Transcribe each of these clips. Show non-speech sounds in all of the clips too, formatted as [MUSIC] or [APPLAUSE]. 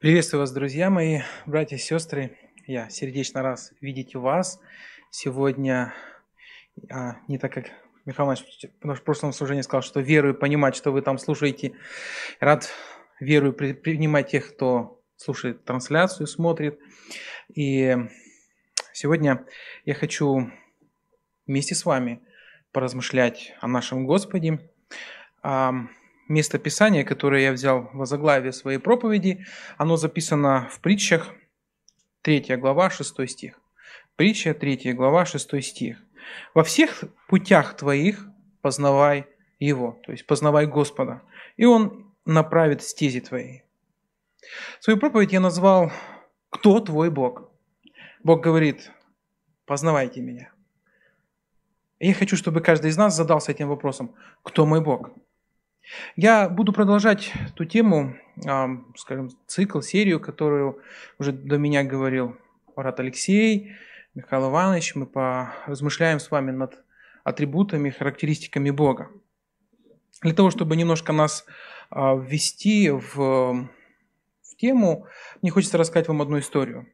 Приветствую вас, друзья мои, братья и сестры. Я сердечно раз видеть вас сегодня. А, не так, как Михаил Иванович в прошлом служении сказал, что верую понимать, что вы там слушаете. Рад верую принимать тех, кто слушает трансляцию, смотрит. И сегодня я хочу вместе с вами поразмышлять о нашем Господе, место Писания, которое я взял в заглавие своей проповеди, оно записано в притчах, 3 глава, 6 стих. Притча, 3 глава, 6 стих. «Во всех путях твоих познавай Его», то есть познавай Господа, и Он направит стези твои. Свою проповедь я назвал «Кто твой Бог?». Бог говорит, познавайте меня. Я хочу, чтобы каждый из нас задался этим вопросом, кто мой Бог? Я буду продолжать ту тему, скажем, цикл, серию, которую уже до меня говорил брат Алексей, Михаил Иванович. Мы поразмышляем с вами над атрибутами, характеристиками Бога. Для того, чтобы немножко нас а, ввести в, в тему, мне хочется рассказать вам одну историю.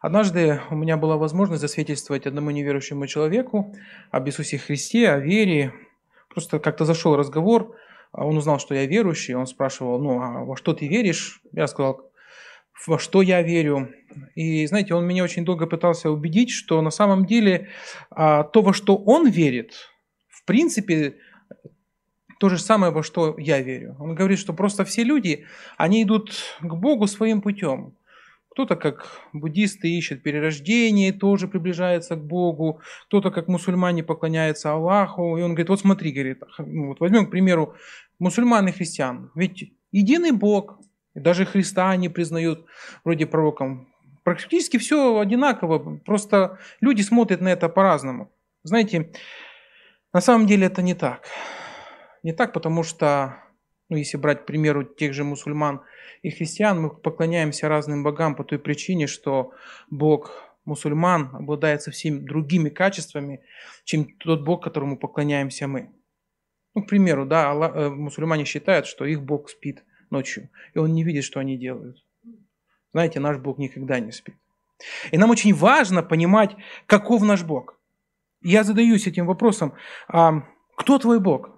Однажды у меня была возможность засвидетельствовать одному неверующему человеку об Иисусе Христе, о вере. Просто как-то зашел разговор – а он узнал, что я верующий, он спрашивал, ну, а во что ты веришь? Я сказал, во что я верю. И, знаете, он меня очень долго пытался убедить, что на самом деле а, то, во что он верит, в принципе, то же самое, во что я верю. Он говорит, что просто все люди, они идут к Богу своим путем. Кто-то, как буддисты, ищет перерождение, тоже приближается к Богу. Кто-то, как мусульмане, поклоняется Аллаху. И он говорит, вот смотри, говорит, ну вот возьмем, к примеру, мусульман и христиан. Ведь единый Бог, даже Христа они признают вроде пророком. Практически все одинаково, просто люди смотрят на это по-разному. Знаете, на самом деле это не так. Не так, потому что, ну, если брать, к примеру, тех же мусульман – и христиан мы поклоняемся разным богам по той причине, что Бог мусульман обладает совсем другими качествами, чем тот Бог, которому поклоняемся мы. Ну, к примеру, да, Аллах, э, мусульмане считают, что их Бог спит ночью, и он не видит, что они делают. Знаете, наш Бог никогда не спит. И нам очень важно понимать, каков наш Бог. Я задаюсь этим вопросом, а кто твой Бог?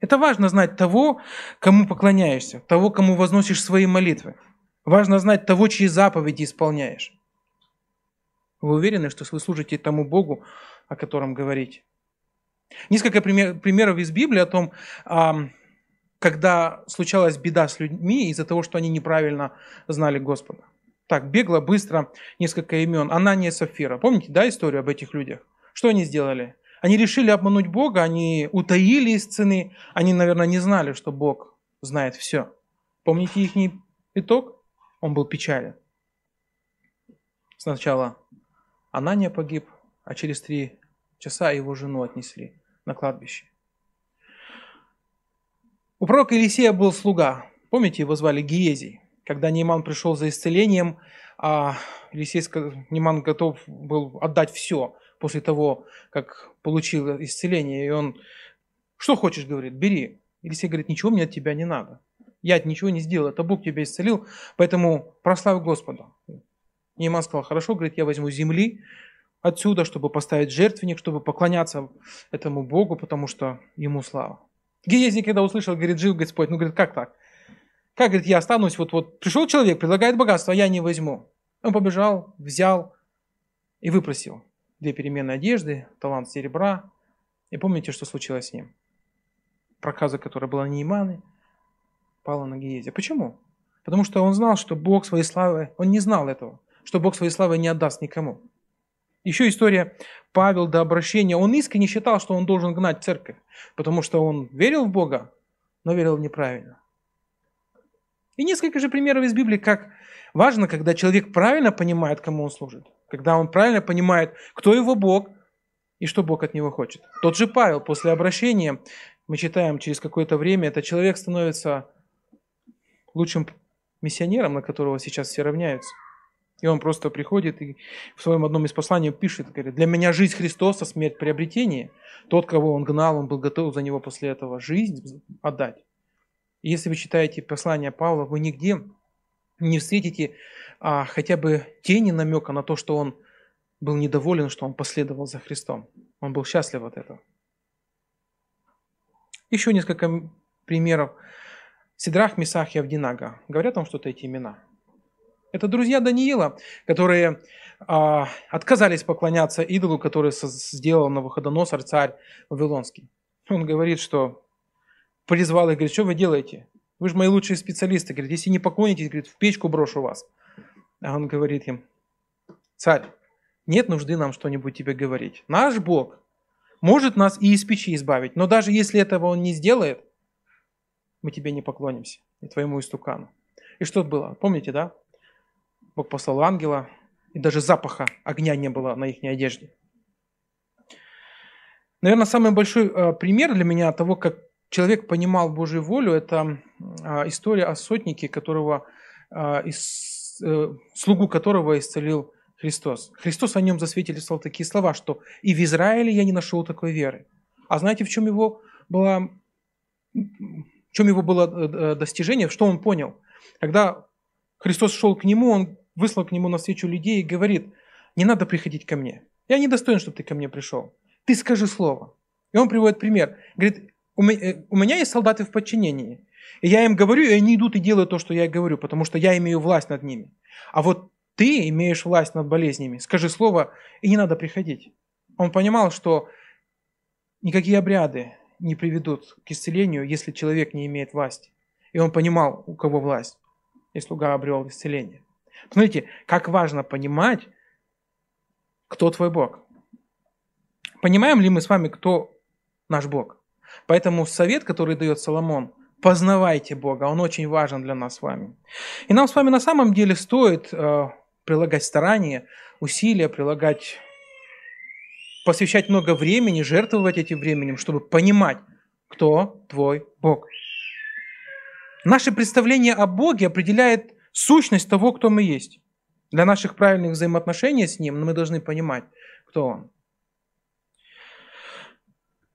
Это важно знать того, кому поклоняешься, того, кому возносишь свои молитвы. Важно знать того, чьи заповеди исполняешь. Вы уверены, что вы служите тому Богу, о котором говорите? Несколько примеров из Библии о том, когда случалась беда с людьми из-за того, что они неправильно знали Господа. Так, бегло, быстро, несколько имен. Анания Сафира. Помните, да, историю об этих людях? Что они сделали? Они решили обмануть Бога, они утаили из цены, они, наверное, не знали, что Бог знает все. Помните их итог? Он был печален. Сначала Анания погиб, а через три часа его жену отнесли на кладбище. У пророка Елисея был слуга. Помните, его звали Гиезий. Когда Нейман пришел за исцелением, а Елисей, Нейман готов был отдать все после того, как получил исцеление, и он, что хочешь, говорит, бери. Елисей говорит, ничего мне от тебя не надо. Я ничего не сделал, это Бог тебя исцелил, поэтому прославь Господа. Нейман сказал, хорошо, говорит, я возьму земли отсюда, чтобы поставить жертвенник, чтобы поклоняться этому Богу, потому что ему слава. Гиезий, когда услышал, говорит, жил Господь, ну, говорит, как так? Как, говорит, я останусь, вот, вот пришел человек, предлагает богатство, а я не возьму. Он побежал, взял и выпросил две переменные одежды, талант серебра. И помните, что случилось с ним? Проказа, которая была Нейманы, пала на Гиезе. Почему? Потому что он знал, что Бог своей славы, он не знал этого, что Бог своей славы не отдаст никому. Еще история Павел до обращения. Он искренне считал, что он должен гнать церковь, потому что он верил в Бога, но верил неправильно. И несколько же примеров из Библии, как важно, когда человек правильно понимает, кому он служит когда он правильно понимает, кто его Бог и что Бог от него хочет. Тот же Павел после обращения, мы читаем через какое-то время, этот человек становится лучшим миссионером, на которого сейчас все равняются. И он просто приходит и в своем одном из посланий пишет, говорит, для меня жизнь Христоса, смерть приобретение. Тот, кого он гнал, он был готов за него после этого жизнь отдать. И если вы читаете послание Павла, вы нигде не встретите а, хотя бы тени намека на то, что он был недоволен, что он последовал за Христом. Он был счастлив от этого. Еще несколько примеров. Сидрах, Месах и Авдинага. Говорят вам что-то эти имена? Это друзья Даниила, которые а, отказались поклоняться идолу, который сделал на Навуходоносор, царь Вавилонский. Он говорит, что призвал их, говорит, что вы делаете? Вы же мои лучшие специалисты. Говорит, если не поклонитесь, говорит, в печку брошу вас. А он говорит им, царь, нет нужды нам что-нибудь тебе говорить. Наш Бог может нас и из печи избавить, но даже если этого Он не сделает, мы тебе не поклонимся, и твоему истукану. И что было? Помните, да? Бог послал ангела, и даже запаха огня не было на их одежде. Наверное, самый большой э, пример для меня того, как человек понимал Божью волю, это э, история о сотнике, которого, э, из, слугу которого исцелил Христос. Христос о нем засвидетельствовал такие слова, что «и в Израиле я не нашел такой веры». А знаете, в чем его было, в чем его было э, э, достижение, что он понял? Когда Христос шел к нему, он выслал к нему на встречу людей и говорит, не надо приходить ко мне. Я не достоин, чтобы ты ко мне пришел. Ты скажи слово. И он приводит пример. Говорит, у э, меня есть солдаты в подчинении. И я им говорю, и они идут и делают то, что я говорю, потому что я имею власть над ними. А вот ты имеешь власть над болезнями. Скажи слово, и не надо приходить. Он понимал, что никакие обряды не приведут к исцелению, если человек не имеет власти. И он понимал, у кого власть, и слуга обрел исцеление. Смотрите, как важно понимать, кто твой Бог. Понимаем ли мы с вами, кто наш Бог? Поэтому совет, который дает Соломон, познавайте Бога, он очень важен для нас с вами. И нам с вами на самом деле стоит э, прилагать старания, усилия, прилагать, посвящать много времени, жертвовать этим временем, чтобы понимать, кто твой Бог. Наше представление о Боге определяет сущность того, кто мы есть. Для наших правильных взаимоотношений с Ним мы должны понимать, кто Он.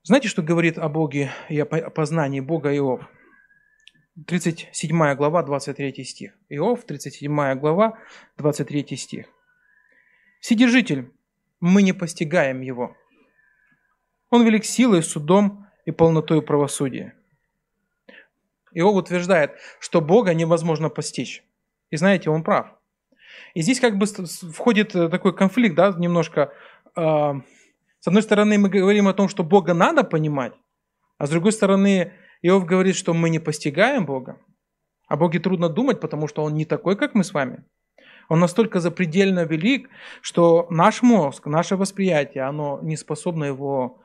Знаете, что говорит о Боге и о познании Бога Иов? 37 глава, 23 стих. Иов, 37 глава, 23 стих. Вседержитель, мы не постигаем его. Он велик силой, судом и полнотой правосудия. Иов утверждает, что Бога невозможно постичь. И знаете, он прав. И здесь как бы входит такой конфликт, да, немножко. А, с одной стороны, мы говорим о том, что Бога надо понимать, а с другой стороны, Иов говорит, что мы не постигаем Бога. О Боге трудно думать, потому что Он не такой, как мы с вами. Он настолько запредельно велик, что наш мозг, наше восприятие, оно не способно его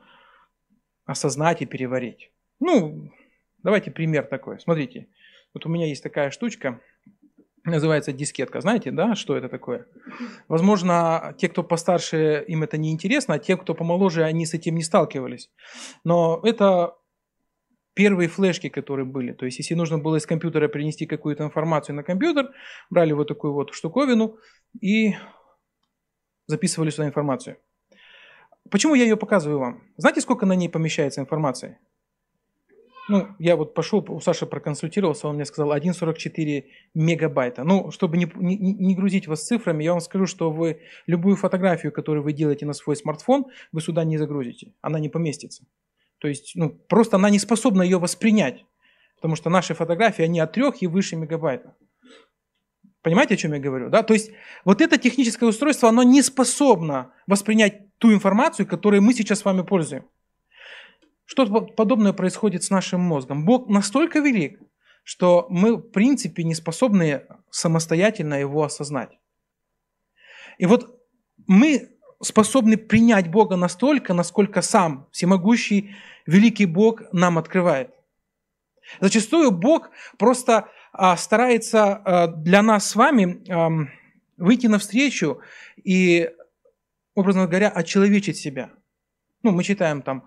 осознать и переварить. Ну, давайте пример такой. Смотрите, вот у меня есть такая штучка, называется дискетка. Знаете, да, что это такое? Возможно, те, кто постарше, им это не интересно, а те, кто помоложе, они с этим не сталкивались. Но это первые флешки, которые были. То есть, если нужно было из компьютера принести какую-то информацию на компьютер, брали вот такую вот штуковину и записывали сюда информацию. Почему я ее показываю вам? Знаете, сколько на ней помещается информации? Ну, я вот пошел, у Саши проконсультировался, он мне сказал 1,44 мегабайта. Ну, чтобы не, не, не грузить вас цифрами, я вам скажу, что вы любую фотографию, которую вы делаете на свой смартфон, вы сюда не загрузите. Она не поместится. То есть, ну, просто она не способна ее воспринять. Потому что наши фотографии, они от 3 и выше мегабайта. Понимаете, о чем я говорю? Да? То есть, вот это техническое устройство, оно не способно воспринять ту информацию, которой мы сейчас с вами пользуем. Что-то подобное происходит с нашим мозгом. Бог настолько велик, что мы, в принципе, не способны самостоятельно его осознать. И вот мы способны принять Бога настолько, насколько сам всемогущий великий Бог нам открывает. Зачастую Бог просто а, старается а, для нас с вами а, выйти навстречу и, образно говоря, очеловечить себя. Ну, мы читаем там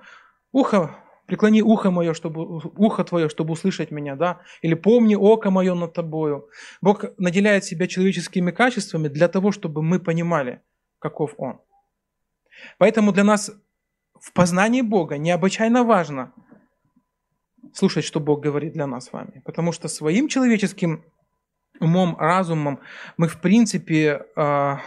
«Ухо, преклони ухо мое, чтобы, ухо твое, чтобы услышать меня», да? Или «Помни око мое над тобою». Бог наделяет себя человеческими качествами для того, чтобы мы понимали, каков Он. Поэтому для нас в познании Бога необычайно важно слушать, что Бог говорит для нас с вами. Потому что своим человеческим умом, разумом мы, в принципе, а,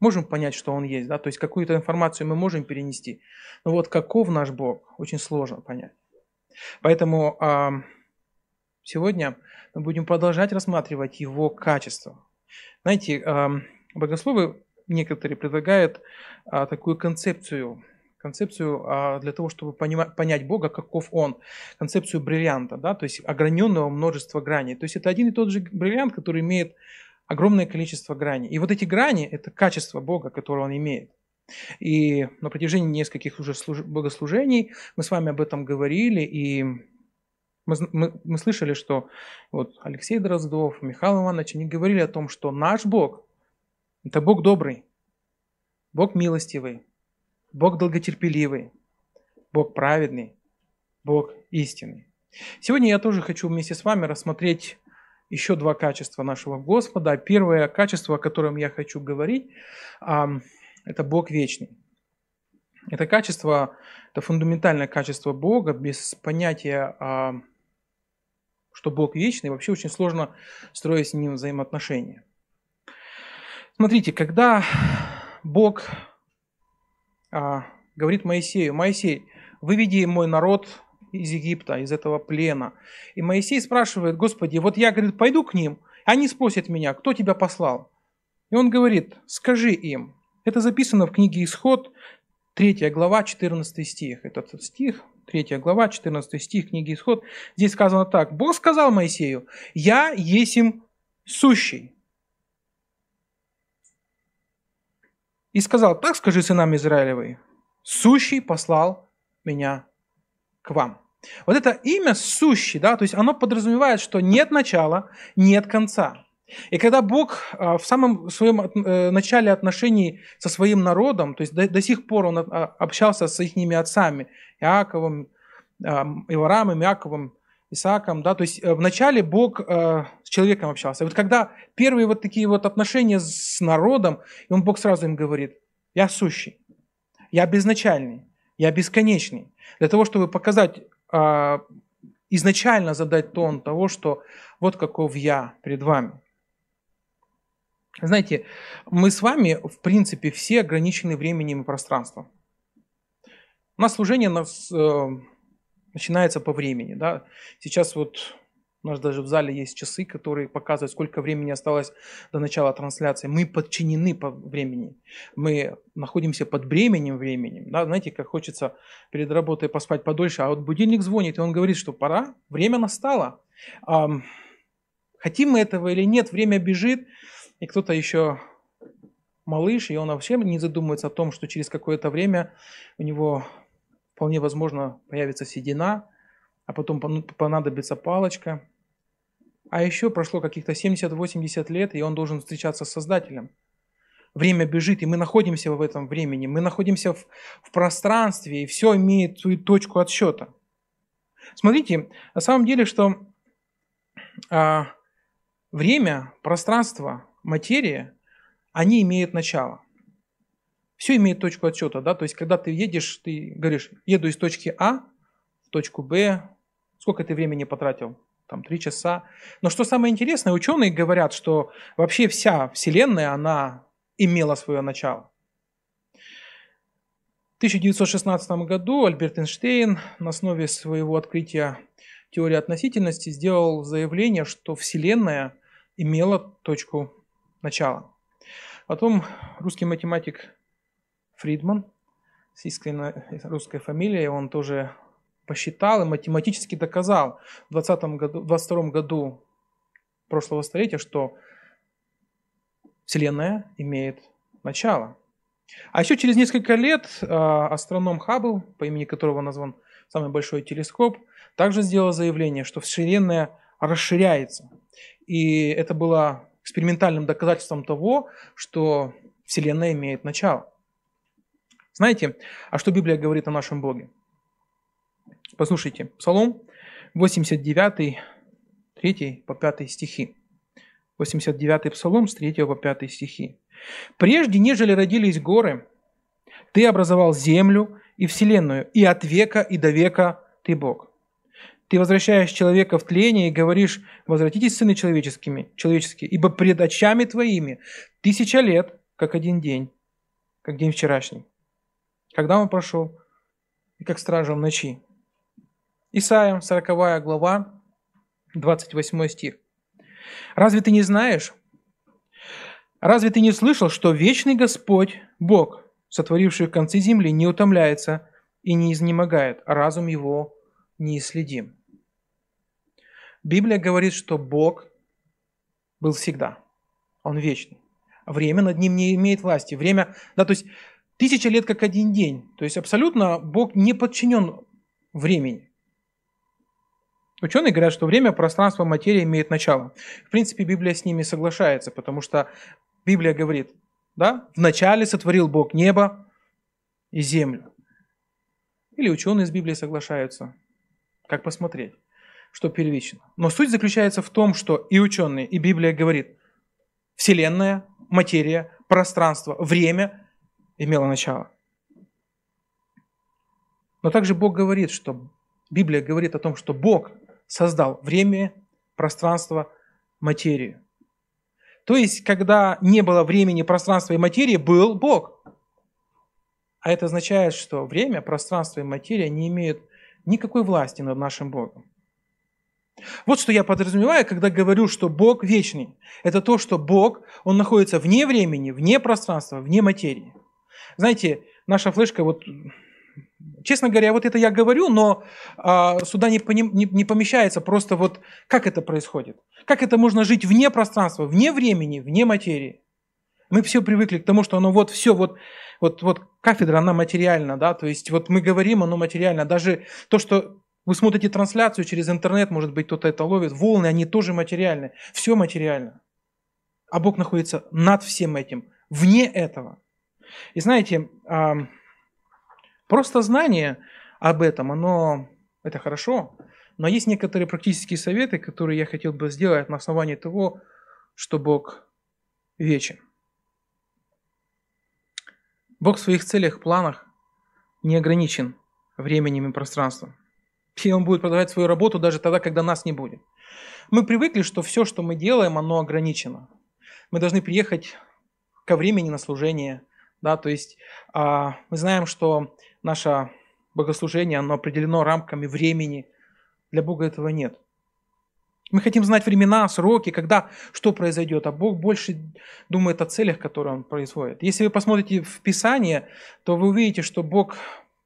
можем понять, что Он есть, да, то есть какую-то информацию мы можем перенести. Но вот каков наш Бог, очень сложно понять. Поэтому а, сегодня мы будем продолжать рассматривать Его качества. Знаете, богословы некоторые предлагают такую концепцию концепцию а, для того, чтобы понять Бога, каков Он, концепцию бриллианта, да, то есть ограненного множества граней. То есть это один и тот же бриллиант, который имеет огромное количество граней. И вот эти грани – это качество Бога, которое Он имеет. И на протяжении нескольких уже богослужений мы с вами об этом говорили, и мы, мы, мы слышали, что вот Алексей Дроздов, Михаил Иванович, они говорили о том, что наш Бог – это Бог добрый, Бог милостивый, Бог долготерпеливый, Бог праведный, Бог истинный. Сегодня я тоже хочу вместе с вами рассмотреть еще два качества нашего Господа. Первое качество, о котором я хочу говорить, это Бог вечный. Это качество, это фундаментальное качество Бога, без понятия, что Бог вечный, вообще очень сложно строить с Ним взаимоотношения. Смотрите, когда Бог а, говорит Моисею, Моисей, выведи мой народ из Египта, из этого плена. И Моисей спрашивает, Господи, вот я, говорит, пойду к ним, они спросят меня, кто тебя послал? И он говорит, скажи им. Это записано в книге Исход, 3 глава, 14 стих. Этот стих, 3 глава, 14 стих книги Исход. Здесь сказано так. Бог сказал Моисею, я есим сущий. И сказал, так скажи сынам Израилевой, сущий послал меня к вам. Вот это имя сущий, да, то есть оно подразумевает, что нет начала, нет конца. И когда Бог а, в самом своем э, начале отношений со своим народом, то есть до, до сих пор он а, общался с их отцами, Иаковом, Иварамом, Иаковом, Исааком, да, то есть э, вначале Бог э, с человеком общался. Вот когда первые вот такие вот отношения с народом, и он Бог сразу им говорит, я сущий, я безначальный, я бесконечный. Для того, чтобы показать, э, изначально задать тон того, что вот каков я перед вами. Знаете, мы с вами, в принципе, все ограничены временем и пространством. У нас служение нас э, начинается по времени. Да? Сейчас вот у нас даже в зале есть часы, которые показывают, сколько времени осталось до начала трансляции. Мы подчинены по времени. Мы находимся под бременем временем. Да? Знаете, как хочется перед работой поспать подольше, а вот будильник звонит, и он говорит, что пора, время настало. Хотим мы этого или нет, время бежит, и кто-то еще малыш, и он вообще не задумывается о том, что через какое-то время у него вполне возможно появится седина, а потом понадобится палочка. А еще прошло каких-то 70-80 лет, и он должен встречаться с Создателем. Время бежит, и мы находимся в этом времени, мы находимся в, в пространстве, и все имеет свою точку отсчета. Смотрите, на самом деле, что а, время, пространство, материя, они имеют начало все имеет точку отсчета, да, то есть когда ты едешь, ты говоришь, еду из точки А в точку Б, сколько ты времени потратил? Там три часа. Но что самое интересное, ученые говорят, что вообще вся Вселенная, она имела свое начало. В 1916 году Альберт Эйнштейн на основе своего открытия теории относительности сделал заявление, что Вселенная имела точку начала. Потом русский математик Фридман с искренней русской фамилией, он тоже посчитал и математически доказал в 20 году, 22 году прошлого столетия, что Вселенная имеет начало. А еще через несколько лет а, астроном Хаббл, по имени которого назван самый большой телескоп, также сделал заявление, что Вселенная расширяется. И это было экспериментальным доказательством того, что Вселенная имеет начало. Знаете, а что Библия говорит о нашем Боге? Послушайте, Псалом 89, 3 по 5 стихи. 89 Псалом с 3 по 5 стихи. «Прежде, нежели родились горы, ты образовал землю и вселенную, и от века и до века ты Бог. Ты возвращаешь человека в тление и говоришь, возвратитесь, сыны человеческими, человеческие, ибо пред очами твоими тысяча лет, как один день, как день вчерашний. Когда он прошел, и как стража в ночи. Исайя, 40 глава, 28 стих. «Разве ты не знаешь? Разве ты не слышал, что вечный Господь, Бог, сотворивший концы земли, не утомляется и не изнемогает, а разум его неисследим?» Библия говорит, что Бог был всегда. Он вечный. Время над ним не имеет власти. Время, да, то есть тысяча лет как один день. То есть абсолютно Бог не подчинен времени. Ученые говорят, что время, пространство, материя имеет начало. В принципе, Библия с ними соглашается, потому что Библия говорит, да, вначале сотворил Бог небо и землю. Или ученые из Библии соглашаются. Как посмотреть, что первично. Но суть заключается в том, что и ученые, и Библия говорит, Вселенная, материя, пространство, время имело начало. Но также Бог говорит, что Библия говорит о том, что Бог создал время, пространство, материю. То есть, когда не было времени, пространства и материи, был Бог. А это означает, что время, пространство и материя не имеют никакой власти над нашим Богом. Вот что я подразумеваю, когда говорю, что Бог вечный. Это то, что Бог, Он находится вне времени, вне пространства, вне материи. Знаете, наша флешка, вот Честно говоря, вот это я говорю, но а, сюда не, не, не помещается просто вот как это происходит. Как это можно жить вне пространства, вне времени, вне материи. Мы все привыкли к тому, что оно вот все, вот, вот, вот кафедра, она материальна, да, то есть вот мы говорим, оно материально. Даже то, что вы смотрите трансляцию через интернет, может быть, кто-то это ловит, волны, они тоже материальны. Все материально. А Бог находится над всем этим, вне этого. И знаете, Просто знание об этом, оно, это хорошо, но есть некоторые практические советы, которые я хотел бы сделать на основании того, что Бог вечен. Бог в своих целях, планах не ограничен временем и пространством. И Он будет продолжать свою работу даже тогда, когда нас не будет. Мы привыкли, что все, что мы делаем, оно ограничено. Мы должны приехать ко времени на служение. Да, то есть а, мы знаем, что наше богослужение, оно определено рамками времени. Для Бога этого нет. Мы хотим знать времена, сроки, когда что произойдет, а Бог больше думает о целях, которые Он производит. Если вы посмотрите в Писание, то вы увидите, что Бог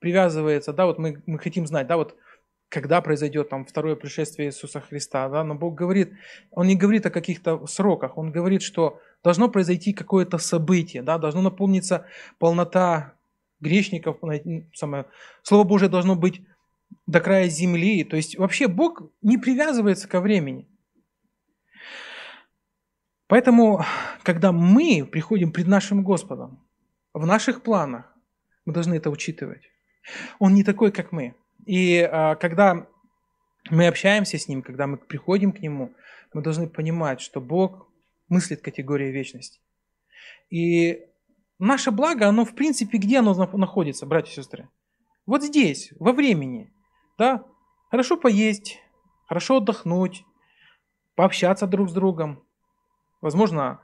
привязывается, да, вот мы, мы хотим знать, да, вот когда произойдет там второе пришествие Иисуса Христа, да, но Бог говорит, Он не говорит о каких-то сроках, Он говорит, что должно произойти какое-то событие, да, должно наполниться полнота грешников, самое, Слово Божие должно быть до края земли. То есть вообще Бог не привязывается ко времени. Поэтому, когда мы приходим пред нашим Господом, в наших планах, мы должны это учитывать. Он не такой, как мы. И а, когда мы общаемся с Ним, когда мы приходим к Нему, мы должны понимать, что Бог мыслит категорией вечности. И Наше благо, оно в принципе, где оно находится, братья и сестры? Вот здесь, во времени. Да? Хорошо поесть, хорошо отдохнуть, пообщаться друг с другом, возможно,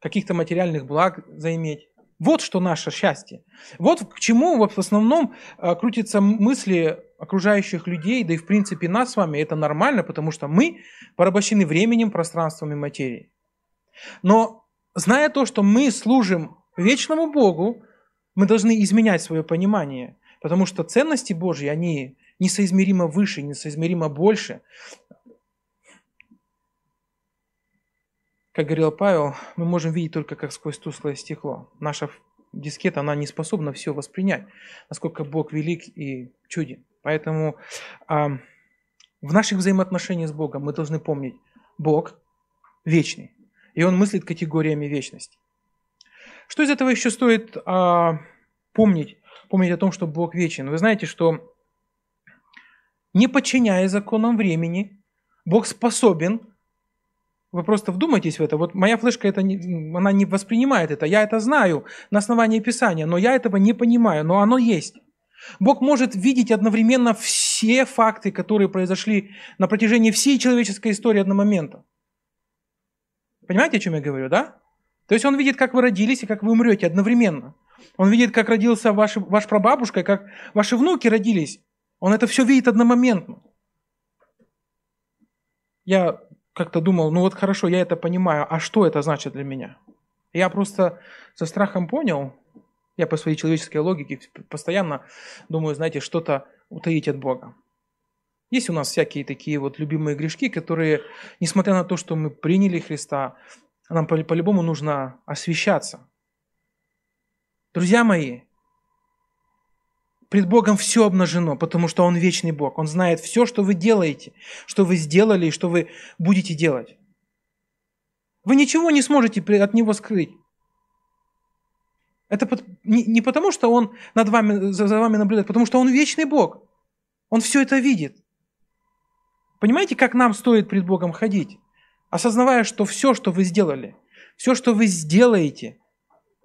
каких-то материальных благ заиметь. Вот что наше счастье. Вот к чему в основном а, крутятся мысли окружающих людей, да и в принципе нас с вами. Это нормально, потому что мы порабощены временем, пространством и материей. Но зная то, что мы служим вечному Богу, мы должны изменять свое понимание, потому что ценности Божьи, они несоизмеримо выше, несоизмеримо больше. Как говорил Павел, мы можем видеть только как сквозь тусклое стекло. Наша дискета, она не способна все воспринять, насколько Бог велик и чуден. Поэтому а, в наших взаимоотношениях с Богом мы должны помнить, Бог вечный, и Он мыслит категориями вечности. Что из этого еще стоит а, помнить? Помнить о том, что Бог вечен. Вы знаете, что не подчиняя законам времени, Бог способен вы просто вдумайтесь в это. Вот моя флешка, это не, она не воспринимает это. Я это знаю на основании Писания, но я этого не понимаю, но оно есть. Бог может видеть одновременно все факты, которые произошли на протяжении всей человеческой истории одномоментно. Понимаете, о чем я говорю, да? То есть он видит, как вы родились и как вы умрете одновременно. Он видит, как родился ваш, ваш прабабушка, как ваши внуки родились. Он это все видит одномоментно. Я как-то думал, ну вот хорошо, я это понимаю, а что это значит для меня? Я просто со страхом понял, я по своей человеческой логике постоянно думаю, знаете, что-то утаить от Бога. Есть у нас всякие такие вот любимые грешки, которые, несмотря на то, что мы приняли Христа, нам по-любому нужно освещаться. Друзья мои, пред Богом все обнажено, потому что Он вечный Бог. Он знает все, что вы делаете, что вы сделали и что вы будете делать. Вы ничего не сможете от Него скрыть. Это не потому, что Он над вами, за вами наблюдает, потому что Он вечный Бог. Он все это видит. Понимаете, как нам стоит пред Богом ходить? Осознавая, что все, что вы сделали, все, что вы сделаете,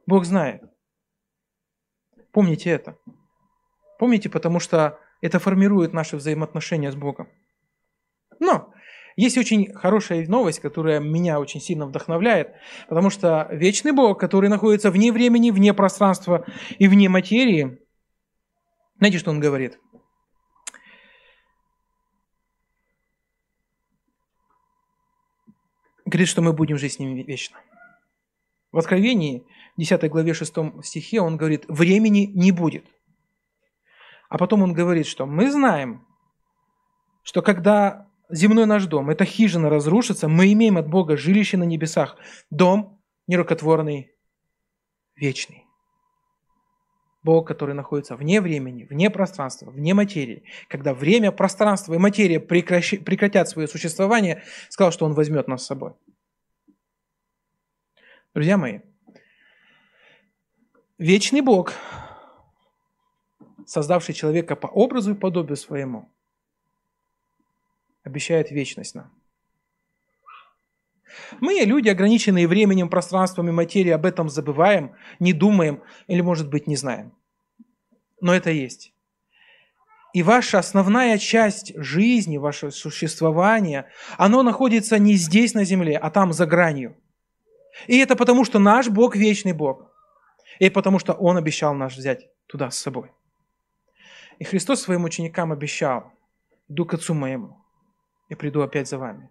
Бог знает. Помните это. Помните, потому что это формирует наши взаимоотношения с Богом. Но есть очень хорошая новость, которая меня очень сильно вдохновляет, потому что вечный Бог, который находится вне времени, вне пространства и вне материи, знаете, что он говорит? Говорит, что мы будем жить с ним вечно. В Откровении, 10 главе 6 стихе, он говорит, времени не будет. А потом он говорит, что мы знаем, что когда земной наш дом, эта хижина разрушится, мы имеем от Бога жилище на небесах, дом нерукотворный, вечный. Бог, который находится вне времени, вне пространства, вне материи. Когда время, пространство и материя прекратят свое существование, сказал, что Он возьмет нас с собой. Друзья мои, вечный Бог, создавший человека по образу и подобию своему, обещает вечность нам. Мы, люди, ограниченные временем, пространством и материей, об этом забываем, не думаем или, может быть, не знаем. Но это есть. И ваша основная часть жизни, ваше существование, оно находится не здесь на земле, а там за гранью. И это потому, что наш Бог вечный Бог. И потому, что Он обещал нас взять туда с собой. И Христос своим ученикам обещал, иду к Отцу моему, и приду опять за вами.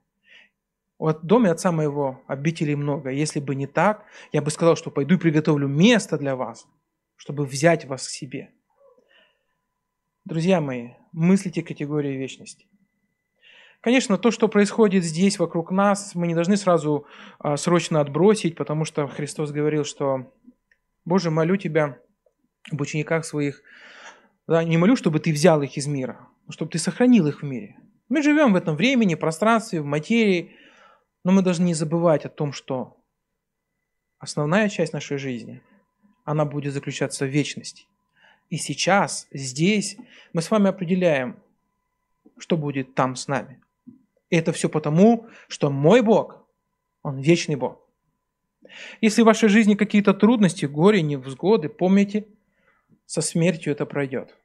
В доме отца моего обителей много. Если бы не так, я бы сказал, что пойду и приготовлю место для вас, чтобы взять вас к себе. Друзья мои, мыслите категории вечности. Конечно, то, что происходит здесь, вокруг нас, мы не должны сразу а, срочно отбросить, потому что Христос говорил, что «Боже, молю Тебя об учениках своих, да, не молю, чтобы Ты взял их из мира, но чтобы Ты сохранил их в мире». Мы живем в этом времени, пространстве, в материи, но мы должны не забывать о том, что основная часть нашей жизни, она будет заключаться в вечности. И сейчас, здесь, мы с вами определяем, что будет там с нами. И это все потому, что мой Бог, Он вечный Бог. Если в вашей жизни какие-то трудности, горе, невзгоды, помните, со смертью это пройдет.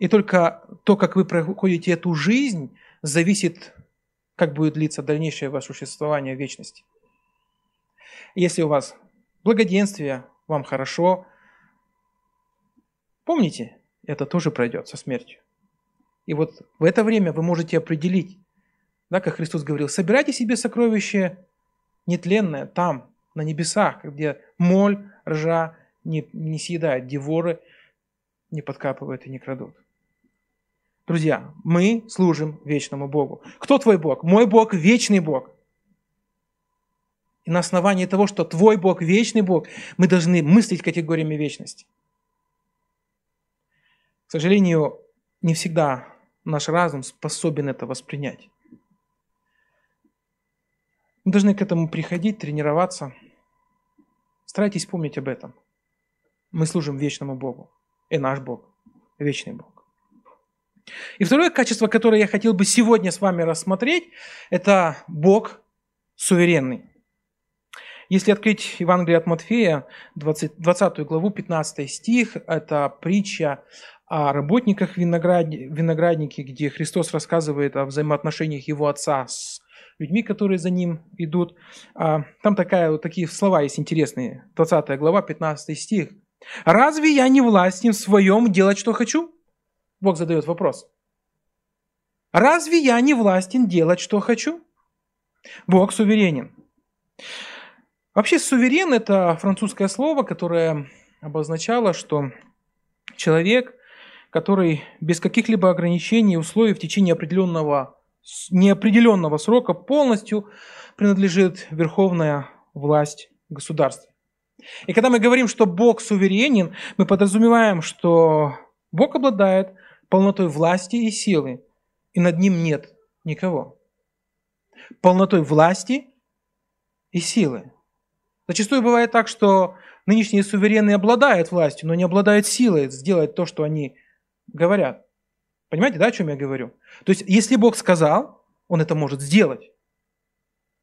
И только то, как вы проходите эту жизнь, зависит, как будет длиться дальнейшее ваше существование в вечности. Если у вас благоденствие, вам хорошо, помните, это тоже пройдет со смертью. И вот в это время вы можете определить, да, как Христос говорил, собирайте себе сокровище нетленное там, на небесах, где моль, ржа не, не съедают, где воры не подкапывают и не крадут. Друзья, мы служим вечному Богу. Кто твой Бог? Мой Бог – вечный Бог. И на основании того, что твой Бог – вечный Бог, мы должны мыслить категориями вечности. К сожалению, не всегда наш разум способен это воспринять. Мы должны к этому приходить, тренироваться. Старайтесь помнить об этом. Мы служим вечному Богу. И наш Бог – вечный Бог. И второе качество, которое я хотел бы сегодня с вами рассмотреть, это Бог суверенный. Если открыть Евангелие от Матфея, 20, 20 главу, 15 стих, это притча о работниках винограднике, где Христос рассказывает о взаимоотношениях его отца с людьми, которые за ним идут. А, там такая, вот такие слова есть интересные. 20 глава, 15 стих. «Разве я не властен в своем делать, что хочу?» Бог задает вопрос. «Разве я не властен делать, что хочу?» Бог суверенен. Вообще суверен – это французское слово, которое обозначало, что человек, который без каких-либо ограничений и условий в течение определенного, неопределенного срока полностью принадлежит верховная власть государства. И когда мы говорим, что Бог суверенен, мы подразумеваем, что Бог обладает полнотой власти и силы, и над ним нет никого. Полнотой власти и силы. Зачастую бывает так, что нынешние суверенные обладают властью, но не обладают силой сделать то, что они говорят. Понимаете, да, о чем я говорю? То есть, если Бог сказал, Он это может сделать.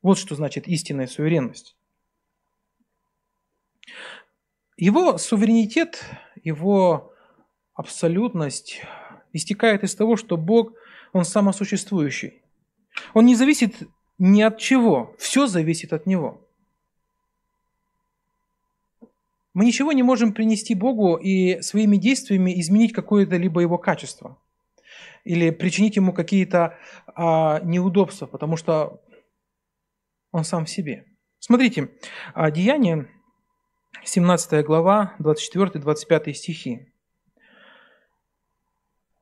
Вот что значит истинная суверенность. Его суверенитет, его абсолютность истекает из того, что Бог, Он самосуществующий. Он не зависит ни от чего, все зависит от Него. Мы ничего не можем принести Богу и своими действиями изменить какое-то либо его качество или причинить ему какие-то а, неудобства, потому что он сам в себе. Смотрите, а, Деяние, 17 глава, 24-25 стихи.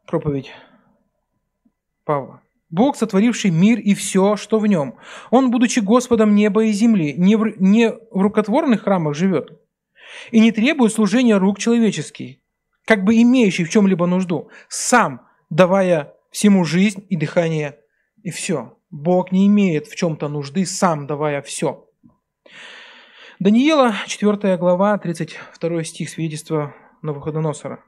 Проповедь Павла. Бог, сотворивший мир и все, что в нем. Он, будучи Господом неба и земли, не в, не в рукотворных храмах живет, и не требует служения рук человеческих, как бы имеющий в чем-либо нужду, сам давая всему жизнь и дыхание, и все. Бог не имеет в чем-то нужды, сам давая все. Даниила, 4 глава, 32 стих, свидетельство Навуходоносора.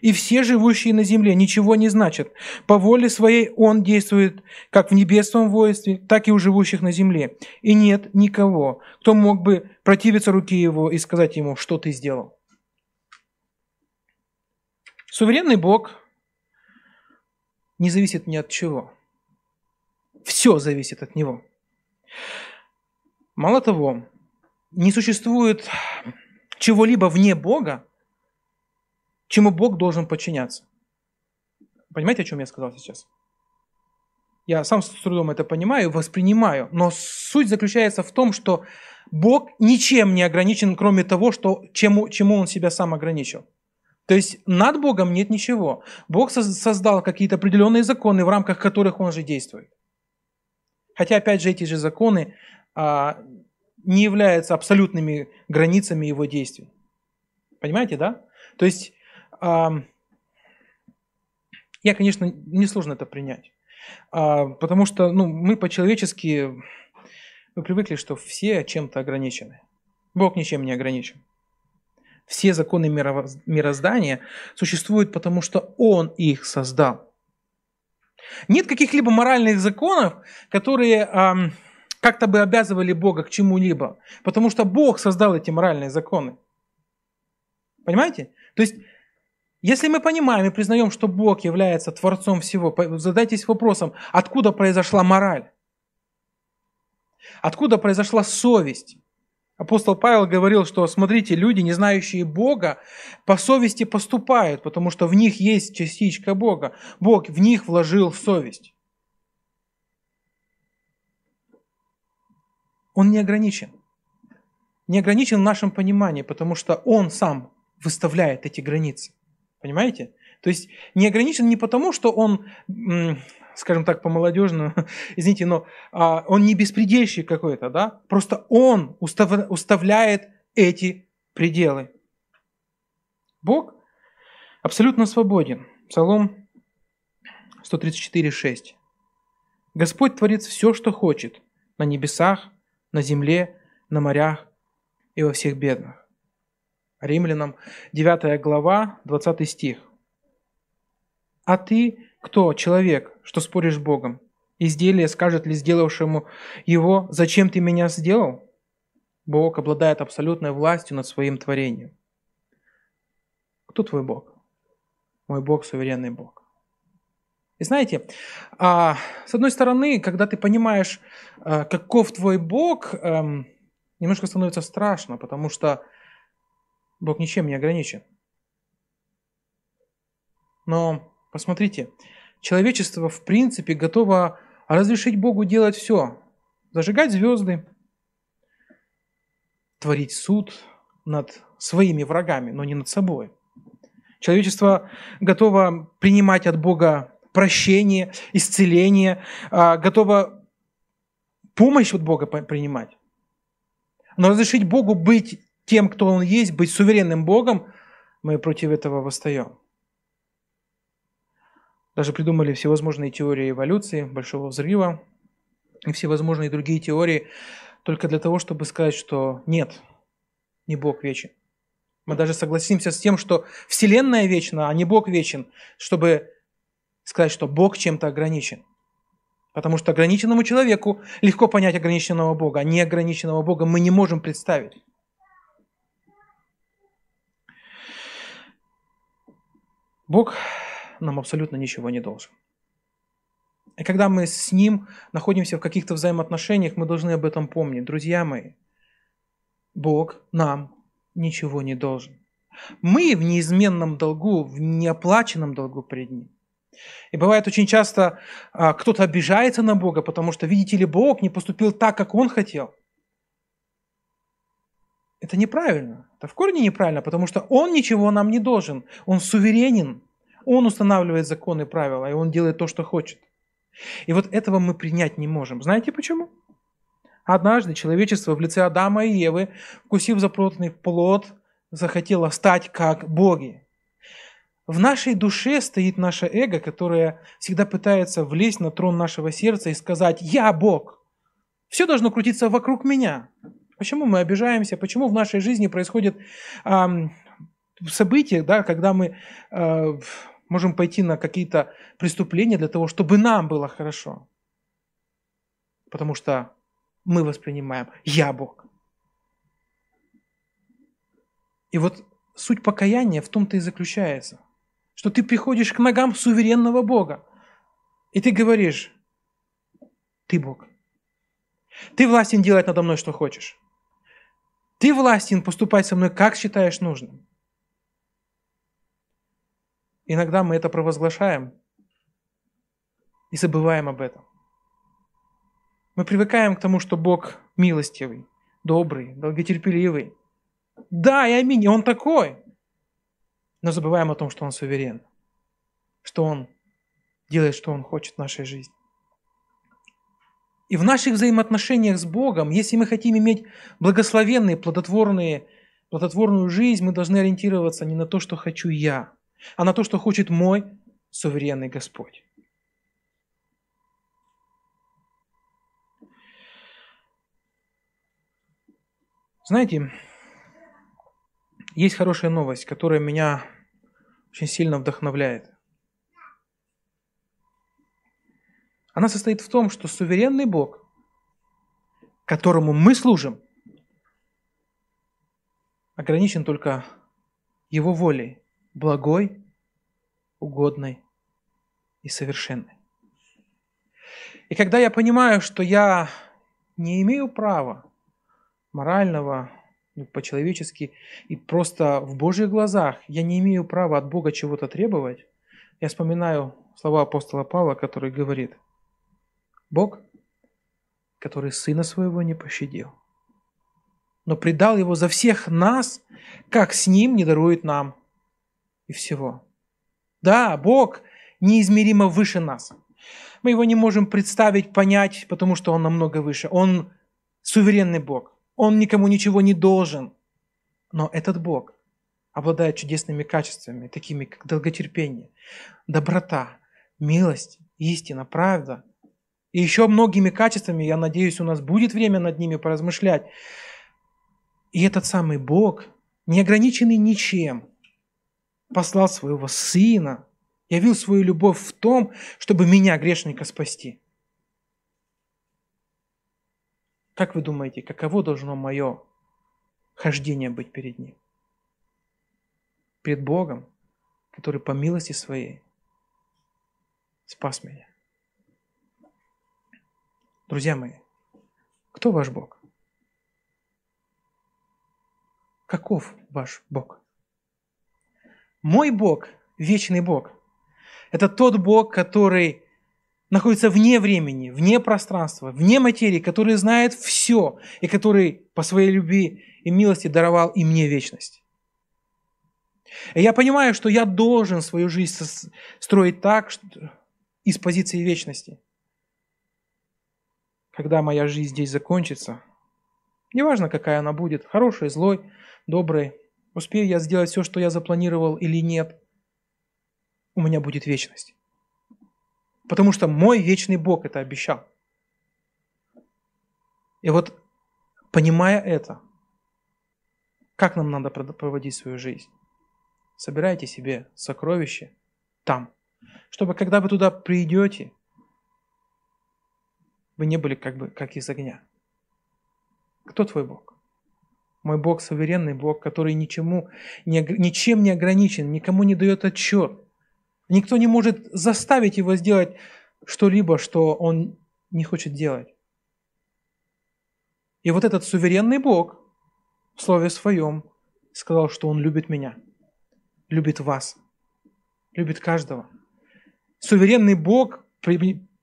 «И все живущие на земле ничего не значат. По воле своей Он действует как в небесном воинстве, так и у живущих на земле. И нет никого, кто мог бы противиться руке Его и сказать Ему, что Ты сделал». Суверенный Бог не зависит ни от чего. Все зависит от Него. Мало того, не существует чего-либо вне Бога, чему Бог должен подчиняться. Понимаете, о чем я сказал сейчас? Я сам с трудом это понимаю, воспринимаю, но суть заключается в том, что Бог ничем не ограничен, кроме того, что, чему, чему Он себя сам ограничил. То есть над Богом нет ничего. Бог создал какие-то определенные законы, в рамках которых Он же действует. Хотя, опять же, эти же законы а, не являются абсолютными границами Его действий. Понимаете, да? То есть я, конечно, несложно это принять. А, потому что ну, мы по-человечески мы привыкли, что все чем-то ограничены. Бог ничем не ограничен. Все законы мироздания существуют, потому что Он их создал. Нет каких-либо моральных законов, которые а, как-то бы обязывали Бога к чему-либо, потому что Бог создал эти моральные законы. Понимаете? То есть если мы понимаем и признаем, что Бог является Творцом всего, задайтесь вопросом, откуда произошла мораль? Откуда произошла совесть? Апостол Павел говорил, что, смотрите, люди, не знающие Бога, по совести поступают, потому что в них есть частичка Бога. Бог в них вложил совесть. Он не ограничен. Не ограничен в нашем понимании, потому что Он сам выставляет эти границы. Понимаете? То есть не ограничен не потому, что он, скажем так, по-молодежному, [LAUGHS] извините, но а, он не беспредельщик какой-то, да? Просто он уставляет эти пределы. Бог абсолютно свободен. Псалом 134,6. Господь творит все, что хочет, на небесах, на земле, на морях и во всех бедных. Римлянам 9 глава, 20 стих. «А ты кто, человек, что споришь с Богом? Изделие скажет ли сделавшему его, зачем ты меня сделал? Бог обладает абсолютной властью над своим творением. Кто твой Бог? Мой Бог – суверенный Бог. И знаете, а, с одной стороны, когда ты понимаешь, а, каков твой Бог, эм, немножко становится страшно, потому что Бог ничем не ограничен. Но посмотрите, человечество в принципе готово разрешить Богу делать все. Зажигать звезды, творить суд над своими врагами, но не над собой. Человечество готово принимать от Бога прощение, исцеление, а, готово помощь от Бога принимать. Но разрешить Богу быть тем, кто Он есть, быть суверенным Богом, мы против этого восстаем. Даже придумали всевозможные теории эволюции, большого взрыва и всевозможные другие теории только для того, чтобы сказать, что нет, не Бог вечен. Мы даже согласимся с тем, что Вселенная вечна, а не Бог вечен, чтобы сказать, что Бог чем-то ограничен. Потому что ограниченному человеку легко понять ограниченного Бога, а неограниченного Бога мы не можем представить. Бог нам абсолютно ничего не должен. И когда мы с Ним находимся в каких-то взаимоотношениях, мы должны об этом помнить. Друзья мои, Бог нам ничего не должен. Мы в неизменном долгу, в неоплаченном долгу перед Ним. И бывает очень часто а, кто-то обижается на Бога, потому что, видите ли, Бог не поступил так, как Он хотел. Это неправильно. Это в корне неправильно, потому что Он ничего нам не должен. Он суверенен. Он устанавливает законы и правила, и Он делает то, что хочет. И вот этого мы принять не можем. Знаете почему? Однажды человечество в лице Адама и Евы, вкусив запротный плод, захотело стать как боги. В нашей душе стоит наше эго, которое всегда пытается влезть на трон нашего сердца и сказать «Я Бог». Все должно крутиться вокруг меня. Почему мы обижаемся? Почему в нашей жизни происходят э, события, да, когда мы э, можем пойти на какие-то преступления для того, чтобы нам было хорошо. Потому что мы воспринимаем «я Бог». И вот суть покаяния в том-то и заключается, что ты приходишь к ногам суверенного Бога, и ты говоришь, ты Бог. Ты властен делать надо мной, что хочешь. Ты властен поступать со мной, как считаешь нужным. Иногда мы это провозглашаем и забываем об этом. Мы привыкаем к тому, что Бог милостивый, добрый, долготерпеливый. Да, и аминь, Он такой. Но забываем о том, что Он суверен, что Он делает, что Он хочет в нашей жизни. И в наших взаимоотношениях с Богом, если мы хотим иметь благословенные, плодотворные, плодотворную жизнь, мы должны ориентироваться не на то, что хочу я, а на то, что хочет мой суверенный Господь. Знаете, есть хорошая новость, которая меня очень сильно вдохновляет. Она состоит в том, что суверенный Бог, которому мы служим, ограничен только Его волей благой, угодной и совершенной. И когда я понимаю, что я не имею права морального, ну, по-человечески и просто в Божьих глазах, я не имею права от Бога чего-то требовать, я вспоминаю слова апостола Павла, который говорит, Бог, который Сына Своего не пощадил, но предал Его за всех нас, как с Ним не дарует нам и всего. Да, Бог неизмеримо выше нас. Мы его не можем представить, понять, потому что он намного выше. Он суверенный Бог. Он никому ничего не должен. Но этот Бог обладает чудесными качествами, такими как долготерпение, доброта, милость, истина, правда. И еще многими качествами, я надеюсь, у нас будет время над ними поразмышлять. И этот самый Бог, не ограниченный ничем, послал своего Сына, явил свою любовь в том, чтобы меня, грешника, спасти. Как вы думаете, каково должно мое хождения быть перед Ним. Перед Богом, который по милости Своей спас меня. Друзья мои, кто ваш Бог? Каков ваш Бог? Мой Бог, вечный Бог, это тот Бог, который находится вне времени, вне пространства, вне материи, который знает все и который по своей любви и милости даровал и мне вечность. И я понимаю, что я должен свою жизнь строить так, что из позиции вечности. Когда моя жизнь здесь закончится, неважно, какая она будет, хорошей, злой, доброй, успею я сделать все, что я запланировал или нет, у меня будет вечность. Потому что мой вечный Бог это обещал. И вот, понимая это, как нам надо проводить свою жизнь? Собирайте себе сокровища там, чтобы когда вы туда придете, вы не были как бы как из огня. Кто твой Бог? Мой Бог суверенный Бог, который ничему, не, ничем не ограничен, никому не дает отчет. Никто не может заставить его сделать что-либо, что он не хочет делать. И вот этот суверенный Бог в Слове Своем сказал, что Он любит меня, любит вас, любит каждого. Суверенный Бог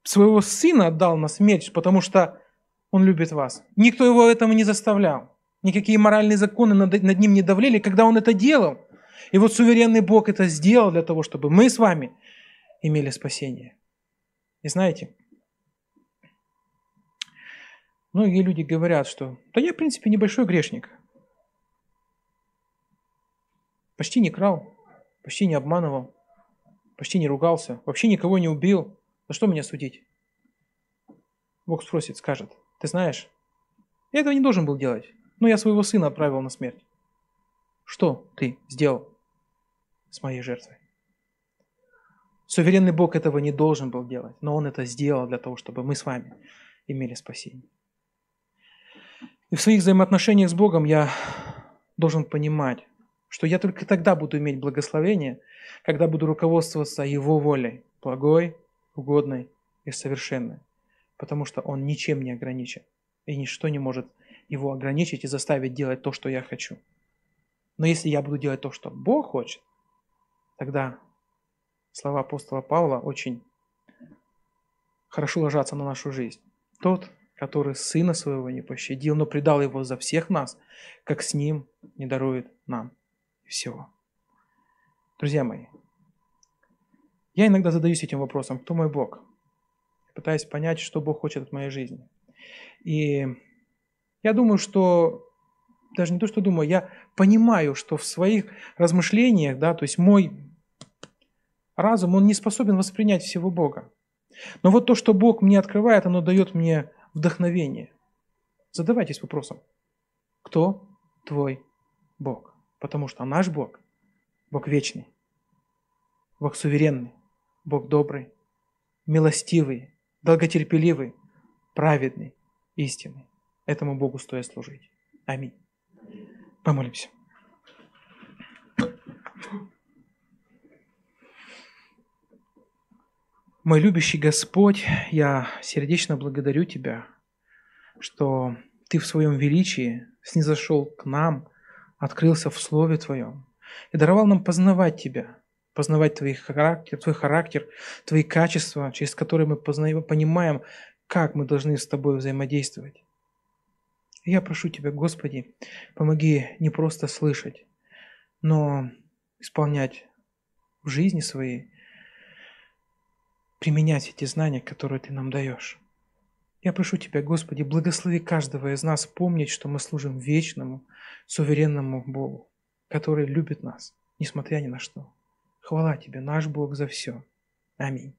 своего Сына отдал на смерть, потому что Он любит вас. Никто его этому не заставлял. Никакие моральные законы над, над ним не давлели, когда Он это делал – и вот суверенный Бог это сделал для того, чтобы мы с вами имели спасение. И знаете, многие люди говорят, что да я, в принципе, небольшой грешник. Почти не крал, почти не обманывал, почти не ругался, вообще никого не убил. За что меня судить? Бог спросит, скажет, ты знаешь, я этого не должен был делать, но я своего сына отправил на смерть. Что ты сделал? с моей жертвой. Суверенный Бог этого не должен был делать, но Он это сделал для того, чтобы мы с вами имели спасение. И в своих взаимоотношениях с Богом я должен понимать, что я только тогда буду иметь благословение, когда буду руководствоваться Его волей, благой, угодной и совершенной, потому что Он ничем не ограничен, и ничто не может Его ограничить и заставить делать то, что я хочу. Но если я буду делать то, что Бог хочет, Тогда слова апостола Павла очень хорошо ложатся на нашу жизнь. Тот, который сына своего не пощадил, но предал его за всех нас, как с ним не дарует нам всего. Друзья мои, я иногда задаюсь этим вопросом, кто мой Бог? Пытаюсь понять, что Бог хочет от моей жизни. И я думаю, что, даже не то, что думаю, я понимаю, что в своих размышлениях, да, то есть мой разум, он не способен воспринять всего Бога. Но вот то, что Бог мне открывает, оно дает мне вдохновение. Задавайтесь вопросом, кто твой Бог? Потому что наш Бог, Бог вечный, Бог суверенный, Бог добрый, милостивый, долготерпеливый, праведный, истинный. Этому Богу стоит служить. Аминь. Помолимся. Мой любящий Господь, я сердечно благодарю Тебя, что Ты в своем величии снизошел к нам, открылся в Слове Твоем и даровал нам познавать Тебя, познавать Твой характер, Твой характер, Твои качества, через которые мы познаем, понимаем, как мы должны с Тобой взаимодействовать. Я прошу Тебя, Господи, помоги не просто слышать, но исполнять в жизни своей, применять эти знания, которые Ты нам даешь. Я прошу Тебя, Господи, благослови каждого из нас помнить, что мы служим вечному, суверенному Богу, который любит нас, несмотря ни на что. Хвала Тебе, наш Бог, за все. Аминь.